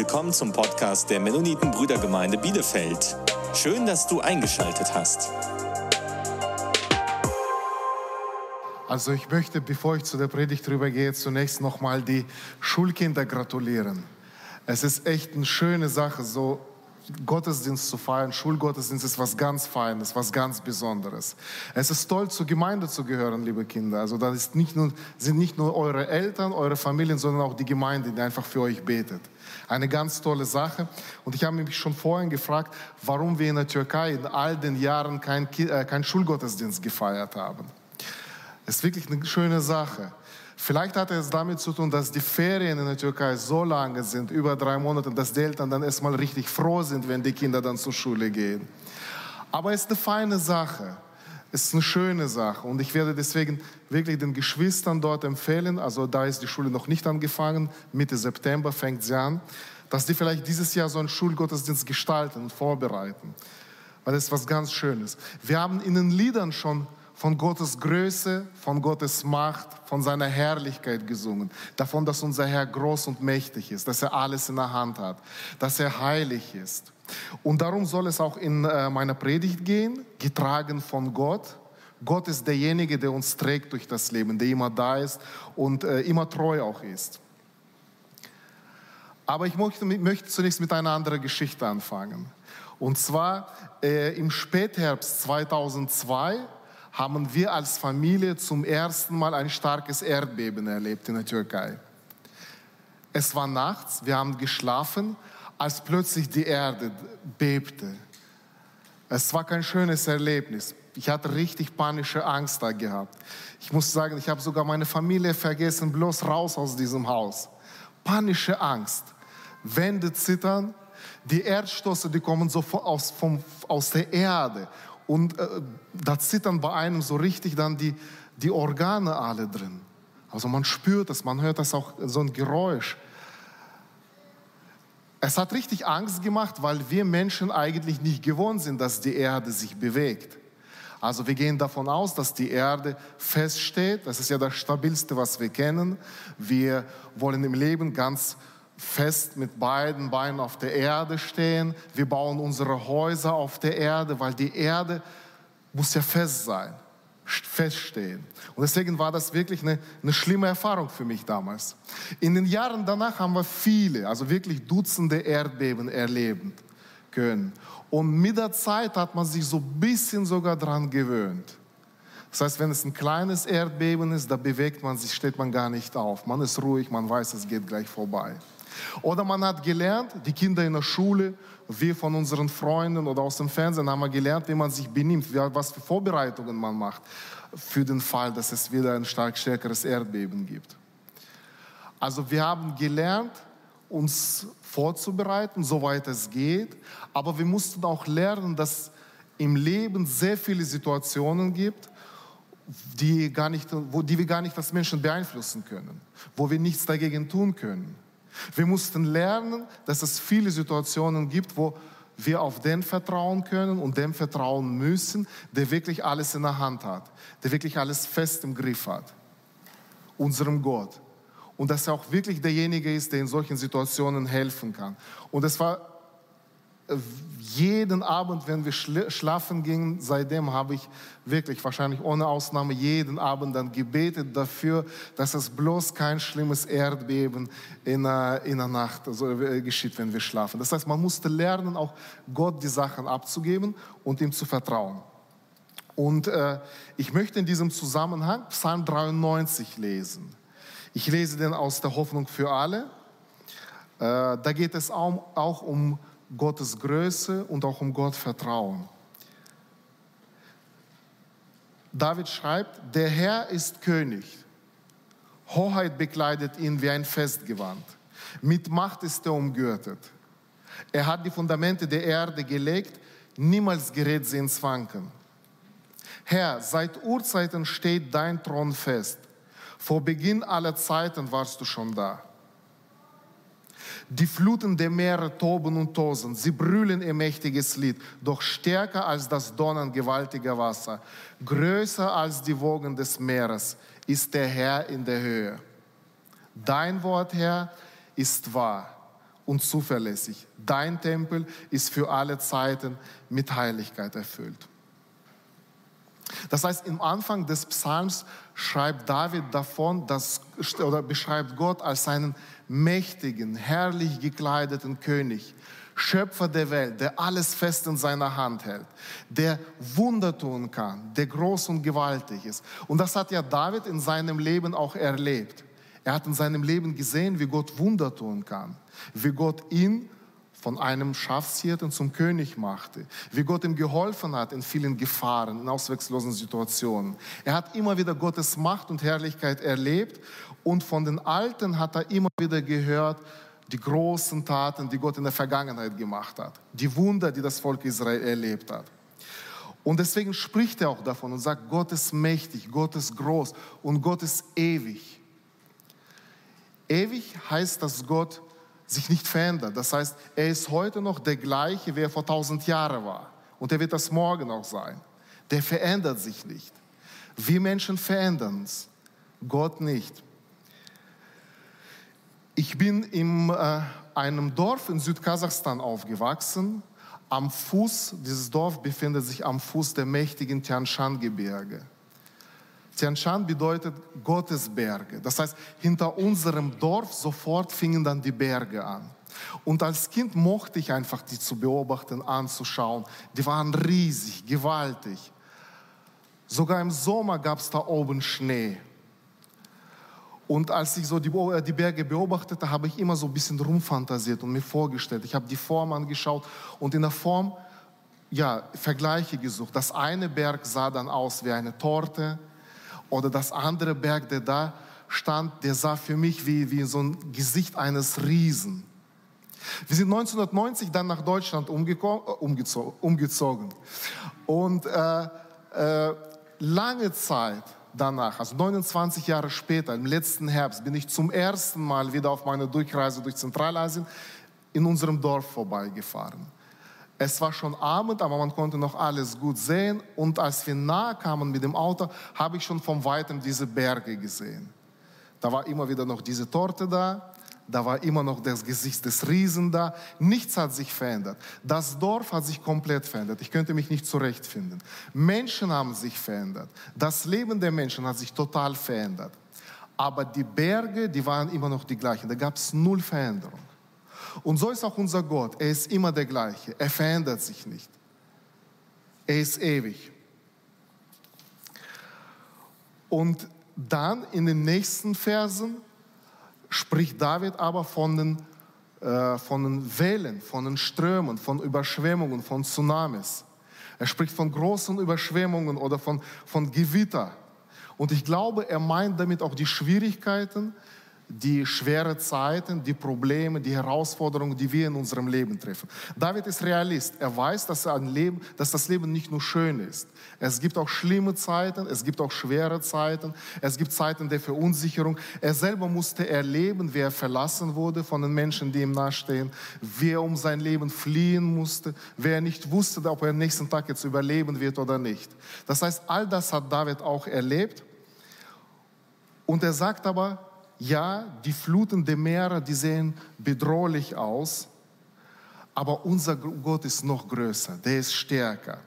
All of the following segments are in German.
Willkommen zum Podcast der Mennoniten Brüdergemeinde Bielefeld. Schön, dass du eingeschaltet hast. Also ich möchte, bevor ich zu der Predigt rübergehe, zunächst nochmal die Schulkinder gratulieren. Es ist echt eine schöne Sache, so Gottesdienst zu feiern, Schulgottesdienst ist was ganz Feines, was ganz Besonderes. Es ist toll, zur Gemeinde zu gehören, liebe Kinder. Also da nicht nur, sind nicht nur eure Eltern, eure Familien, sondern auch die Gemeinde, die einfach für euch betet. Eine ganz tolle Sache. Und ich habe mich schon vorhin gefragt, warum wir in der Türkei in all den Jahren kein, äh, kein Schulgottesdienst gefeiert haben. Es ist wirklich eine schöne Sache. Vielleicht hat es damit zu tun, dass die Ferien in der Türkei so lange sind, über drei Monate, dass die Eltern dann erstmal richtig froh sind, wenn die Kinder dann zur Schule gehen. Aber es ist eine feine Sache. Es ist eine schöne Sache und ich werde deswegen wirklich den Geschwistern dort empfehlen, also da ist die Schule noch nicht angefangen, Mitte September fängt sie an, dass die vielleicht dieses Jahr so einen Schulgottesdienst gestalten und vorbereiten, weil es was ganz Schönes. Wir haben in den Liedern schon von Gottes Größe, von Gottes Macht, von seiner Herrlichkeit gesungen. Davon, dass unser Herr groß und mächtig ist, dass er alles in der Hand hat, dass er heilig ist. Und darum soll es auch in äh, meiner Predigt gehen, getragen von Gott. Gott ist derjenige, der uns trägt durch das Leben, der immer da ist und äh, immer treu auch ist. Aber ich möchte, möchte zunächst mit einer anderen Geschichte anfangen. Und zwar äh, im Spätherbst 2002 haben wir als Familie zum ersten Mal ein starkes Erdbeben erlebt in der Türkei. Es war nachts, wir haben geschlafen, als plötzlich die Erde bebte. Es war kein schönes Erlebnis. Ich hatte richtig panische Angst da gehabt. Ich muss sagen, ich habe sogar meine Familie vergessen, bloß raus aus diesem Haus. Panische Angst. Wände zittern, die Erdstoße, die kommen so aus, vom, aus der Erde und äh, da zittern bei einem so richtig dann die, die Organe alle drin. Also man spürt das, man hört das auch, so ein Geräusch. Es hat richtig Angst gemacht, weil wir Menschen eigentlich nicht gewohnt sind, dass die Erde sich bewegt. Also wir gehen davon aus, dass die Erde feststeht. Das ist ja das Stabilste, was wir kennen. Wir wollen im Leben ganz fest mit beiden Beinen auf der Erde stehen. Wir bauen unsere Häuser auf der Erde, weil die Erde muss ja fest sein, feststehen. Und deswegen war das wirklich eine, eine schlimme Erfahrung für mich damals. In den Jahren danach haben wir viele, also wirklich Dutzende Erdbeben erleben können. Und mit der Zeit hat man sich so ein bisschen sogar daran gewöhnt. Das heißt, wenn es ein kleines Erdbeben ist, da bewegt man sich, steht man gar nicht auf. Man ist ruhig, man weiß, es geht gleich vorbei. Oder man hat gelernt, die Kinder in der Schule, wir von unseren Freunden oder aus dem Fernsehen haben wir gelernt, wie man sich benimmt, was für Vorbereitungen man macht für den Fall, dass es wieder ein stark stärkeres Erdbeben gibt. Also wir haben gelernt, uns vorzubereiten, soweit es geht, aber wir mussten auch lernen, dass im Leben sehr viele Situationen gibt, die, gar nicht, wo, die wir gar nicht als Menschen beeinflussen können, wo wir nichts dagegen tun können. Wir mussten lernen, dass es viele Situationen gibt, wo wir auf den vertrauen können und dem vertrauen müssen, der wirklich alles in der Hand hat, der wirklich alles fest im Griff hat. Unserem Gott. Und dass er auch wirklich derjenige ist, der in solchen Situationen helfen kann. Und es war jeden Abend, wenn wir schlafen gingen, seitdem habe ich wirklich wahrscheinlich ohne Ausnahme jeden Abend dann gebetet dafür, dass es bloß kein schlimmes Erdbeben in, in der Nacht also, geschieht, wenn wir schlafen. Das heißt, man musste lernen, auch Gott die Sachen abzugeben und ihm zu vertrauen. Und äh, ich möchte in diesem Zusammenhang Psalm 93 lesen. Ich lese den aus der Hoffnung für alle. Äh, da geht es auch, auch um Gottes Größe und auch um Gott Vertrauen. David schreibt, der Herr ist König. Hoheit bekleidet ihn wie ein Festgewand. Mit Macht ist er umgürtet. Er hat die Fundamente der Erde gelegt, niemals gerät sie ins Wanken. Herr, seit Urzeiten steht dein Thron fest. Vor Beginn aller Zeiten warst du schon da. Die Fluten der Meere toben und tosen, sie brüllen ihr mächtiges Lied, doch stärker als das Donnern gewaltiger Wasser, größer als die Wogen des Meeres ist der Herr in der Höhe. Dein Wort, Herr, ist wahr und zuverlässig. Dein Tempel ist für alle Zeiten mit Heiligkeit erfüllt. Das heißt, im Anfang des Psalms schreibt David davon, dass, oder beschreibt Gott als einen mächtigen, herrlich gekleideten König, Schöpfer der Welt, der alles fest in seiner Hand hält, der Wunder tun kann, der groß und gewaltig ist. Und das hat ja David in seinem Leben auch erlebt. Er hat in seinem Leben gesehen, wie Gott Wunder tun kann, wie Gott ihn von einem Schafshirten zum König machte, wie Gott ihm geholfen hat in vielen Gefahren, in ausweglosen Situationen. Er hat immer wieder Gottes Macht und Herrlichkeit erlebt und von den Alten hat er immer wieder gehört, die großen Taten, die Gott in der Vergangenheit gemacht hat, die Wunder, die das Volk Israel erlebt hat. Und deswegen spricht er auch davon und sagt, Gott ist mächtig, Gott ist groß und Gott ist ewig. Ewig heißt, dass Gott sich nicht verändert. Das heißt, er ist heute noch der gleiche, wie er vor tausend Jahren war. Und er wird das morgen auch sein. Der verändert sich nicht. Wir Menschen verändern uns, Gott nicht. Ich bin in äh, einem Dorf in Südkasachstan aufgewachsen. Am Fuß, dieses Dorf befindet sich am Fuß der mächtigen Tian Shan Gebirge. Tian Shan bedeutet Gottesberge. Das heißt, hinter unserem Dorf sofort fingen dann die Berge an. Und als Kind mochte ich einfach die zu beobachten, anzuschauen. Die waren riesig, gewaltig. Sogar im Sommer gab es da oben Schnee. Und als ich so die, die, Berge beobachtete, habe ich immer so ein bisschen rumfantasiert und mir vorgestellt. Ich habe die Form angeschaut und in der Form, ja, Vergleiche gesucht. Das eine Berg sah dann aus wie eine Torte, oder das andere Berg, der da stand, der sah für mich wie, wie so ein Gesicht eines Riesen. Wir sind 1990 dann nach Deutschland umgezogen. Und äh, äh, lange Zeit danach, also 29 Jahre später, im letzten Herbst, bin ich zum ersten Mal wieder auf meiner Durchreise durch Zentralasien in unserem Dorf vorbeigefahren. Es war schon Abend, aber man konnte noch alles gut sehen. Und als wir nahe kamen mit dem Auto, habe ich schon von weitem diese Berge gesehen. Da war immer wieder noch diese Torte da, da war immer noch das Gesicht des Riesen da. Nichts hat sich verändert. Das Dorf hat sich komplett verändert. Ich könnte mich nicht zurechtfinden. Menschen haben sich verändert. Das Leben der Menschen hat sich total verändert. Aber die Berge, die waren immer noch die gleichen. Da gab es null Veränderung. Und so ist auch unser Gott. Er ist immer der gleiche. Er verändert sich nicht. Er ist ewig. Und dann in den nächsten Versen spricht David aber von den, äh, von den Wellen, von den Strömen, von Überschwemmungen, von Tsunamis. Er spricht von großen Überschwemmungen oder von, von Gewitter. Und ich glaube, er meint damit auch die Schwierigkeiten, die schweren Zeiten, die Probleme, die Herausforderungen, die wir in unserem Leben treffen. David ist Realist. Er weiß, dass, ein Leben, dass das Leben nicht nur schön ist. Es gibt auch schlimme Zeiten, es gibt auch schwere Zeiten, es gibt Zeiten der Verunsicherung. Er selber musste erleben, wie er verlassen wurde von den Menschen, die ihm nahestehen, wie er um sein Leben fliehen musste, wer er nicht wusste, ob er am nächsten Tag jetzt überleben wird oder nicht. Das heißt, all das hat David auch erlebt. Und er sagt aber, ja, die Fluten der Meere, die sehen bedrohlich aus, aber unser Gott ist noch größer, der ist stärker.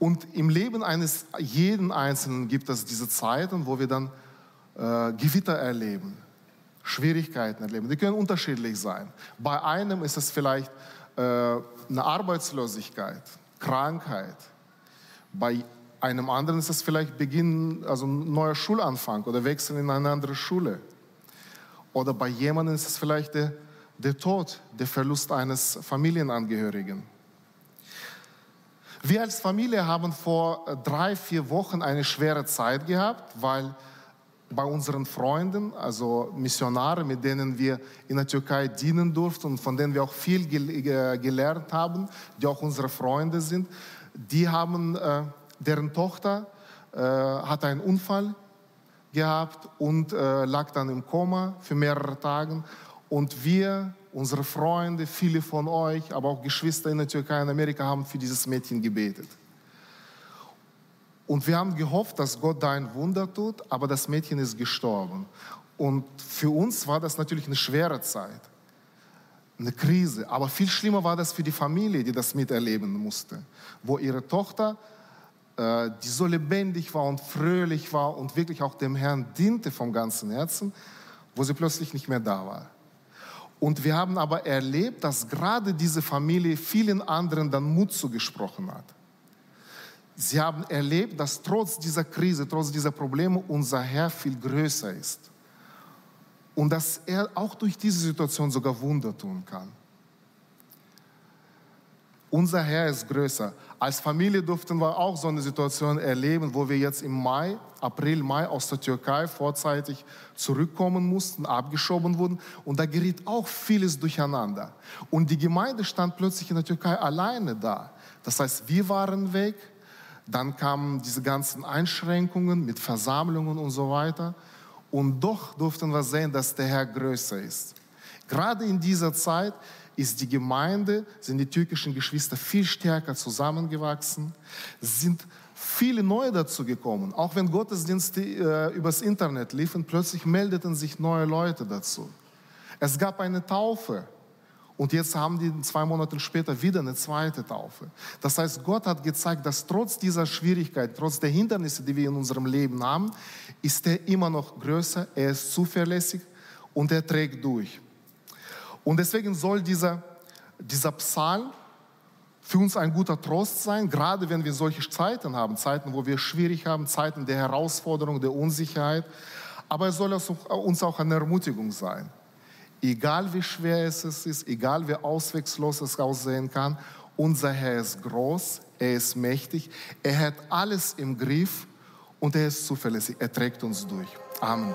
Und im Leben eines jeden Einzelnen gibt es diese Zeiten, wo wir dann äh, Gewitter erleben, Schwierigkeiten erleben. Die können unterschiedlich sein. Bei einem ist es vielleicht äh, eine Arbeitslosigkeit, Krankheit. Bei einem anderen ist es vielleicht Beginn, also ein neuer Schulanfang oder Wechsel in eine andere Schule. Oder bei jemandem ist es vielleicht der, der Tod, der Verlust eines Familienangehörigen. Wir als Familie haben vor drei, vier Wochen eine schwere Zeit gehabt, weil bei unseren Freunden, also Missionare, mit denen wir in der Türkei dienen durften und von denen wir auch viel gelernt haben, die auch unsere Freunde sind, die haben äh, deren Tochter äh, hatte einen Unfall gehabt und äh, lag dann im Koma für mehrere Tage. Und wir, unsere Freunde, viele von euch, aber auch Geschwister in der Türkei und Amerika haben für dieses Mädchen gebetet. Und wir haben gehofft, dass Gott da ein Wunder tut, aber das Mädchen ist gestorben. Und für uns war das natürlich eine schwere Zeit, eine Krise. Aber viel schlimmer war das für die Familie, die das miterleben musste, wo ihre Tochter, die so lebendig war und fröhlich war und wirklich auch dem Herrn diente vom ganzen Herzen, wo sie plötzlich nicht mehr da war. Und wir haben aber erlebt, dass gerade diese Familie vielen anderen dann Mut zugesprochen hat. Sie haben erlebt, dass trotz dieser Krise, trotz dieser Probleme unser Herr viel größer ist. Und dass er auch durch diese Situation sogar Wunder tun kann. Unser Herr ist größer. Als Familie durften wir auch so eine Situation erleben, wo wir jetzt im Mai, April, Mai aus der Türkei vorzeitig zurückkommen mussten, abgeschoben wurden. Und da geriet auch vieles durcheinander. Und die Gemeinde stand plötzlich in der Türkei alleine da. Das heißt, wir waren weg, dann kamen diese ganzen Einschränkungen mit Versammlungen und so weiter. Und doch durften wir sehen, dass der Herr größer ist. Gerade in dieser Zeit ist die Gemeinde, sind die türkischen Geschwister viel stärker zusammengewachsen, sind viele neue dazu gekommen. Auch wenn Gottesdienste äh, übers Internet liefen, plötzlich meldeten sich neue Leute dazu. Es gab eine Taufe. Und jetzt haben die zwei Monate später wieder eine zweite Taufe. Das heißt, Gott hat gezeigt, dass trotz dieser Schwierigkeit, trotz der Hindernisse, die wir in unserem Leben haben, ist er immer noch größer, er ist zuverlässig und er trägt durch. Und deswegen soll dieser, dieser Psalm für uns ein guter Trost sein, gerade wenn wir solche Zeiten haben, Zeiten, wo wir schwierig haben, Zeiten der Herausforderung, der Unsicherheit. Aber es soll uns auch eine Ermutigung sein. Egal wie schwer es ist, egal wie auswegslos es aussehen kann, unser Herr ist groß, er ist mächtig, er hat alles im Griff und er ist zuverlässig, er trägt uns durch. Amen.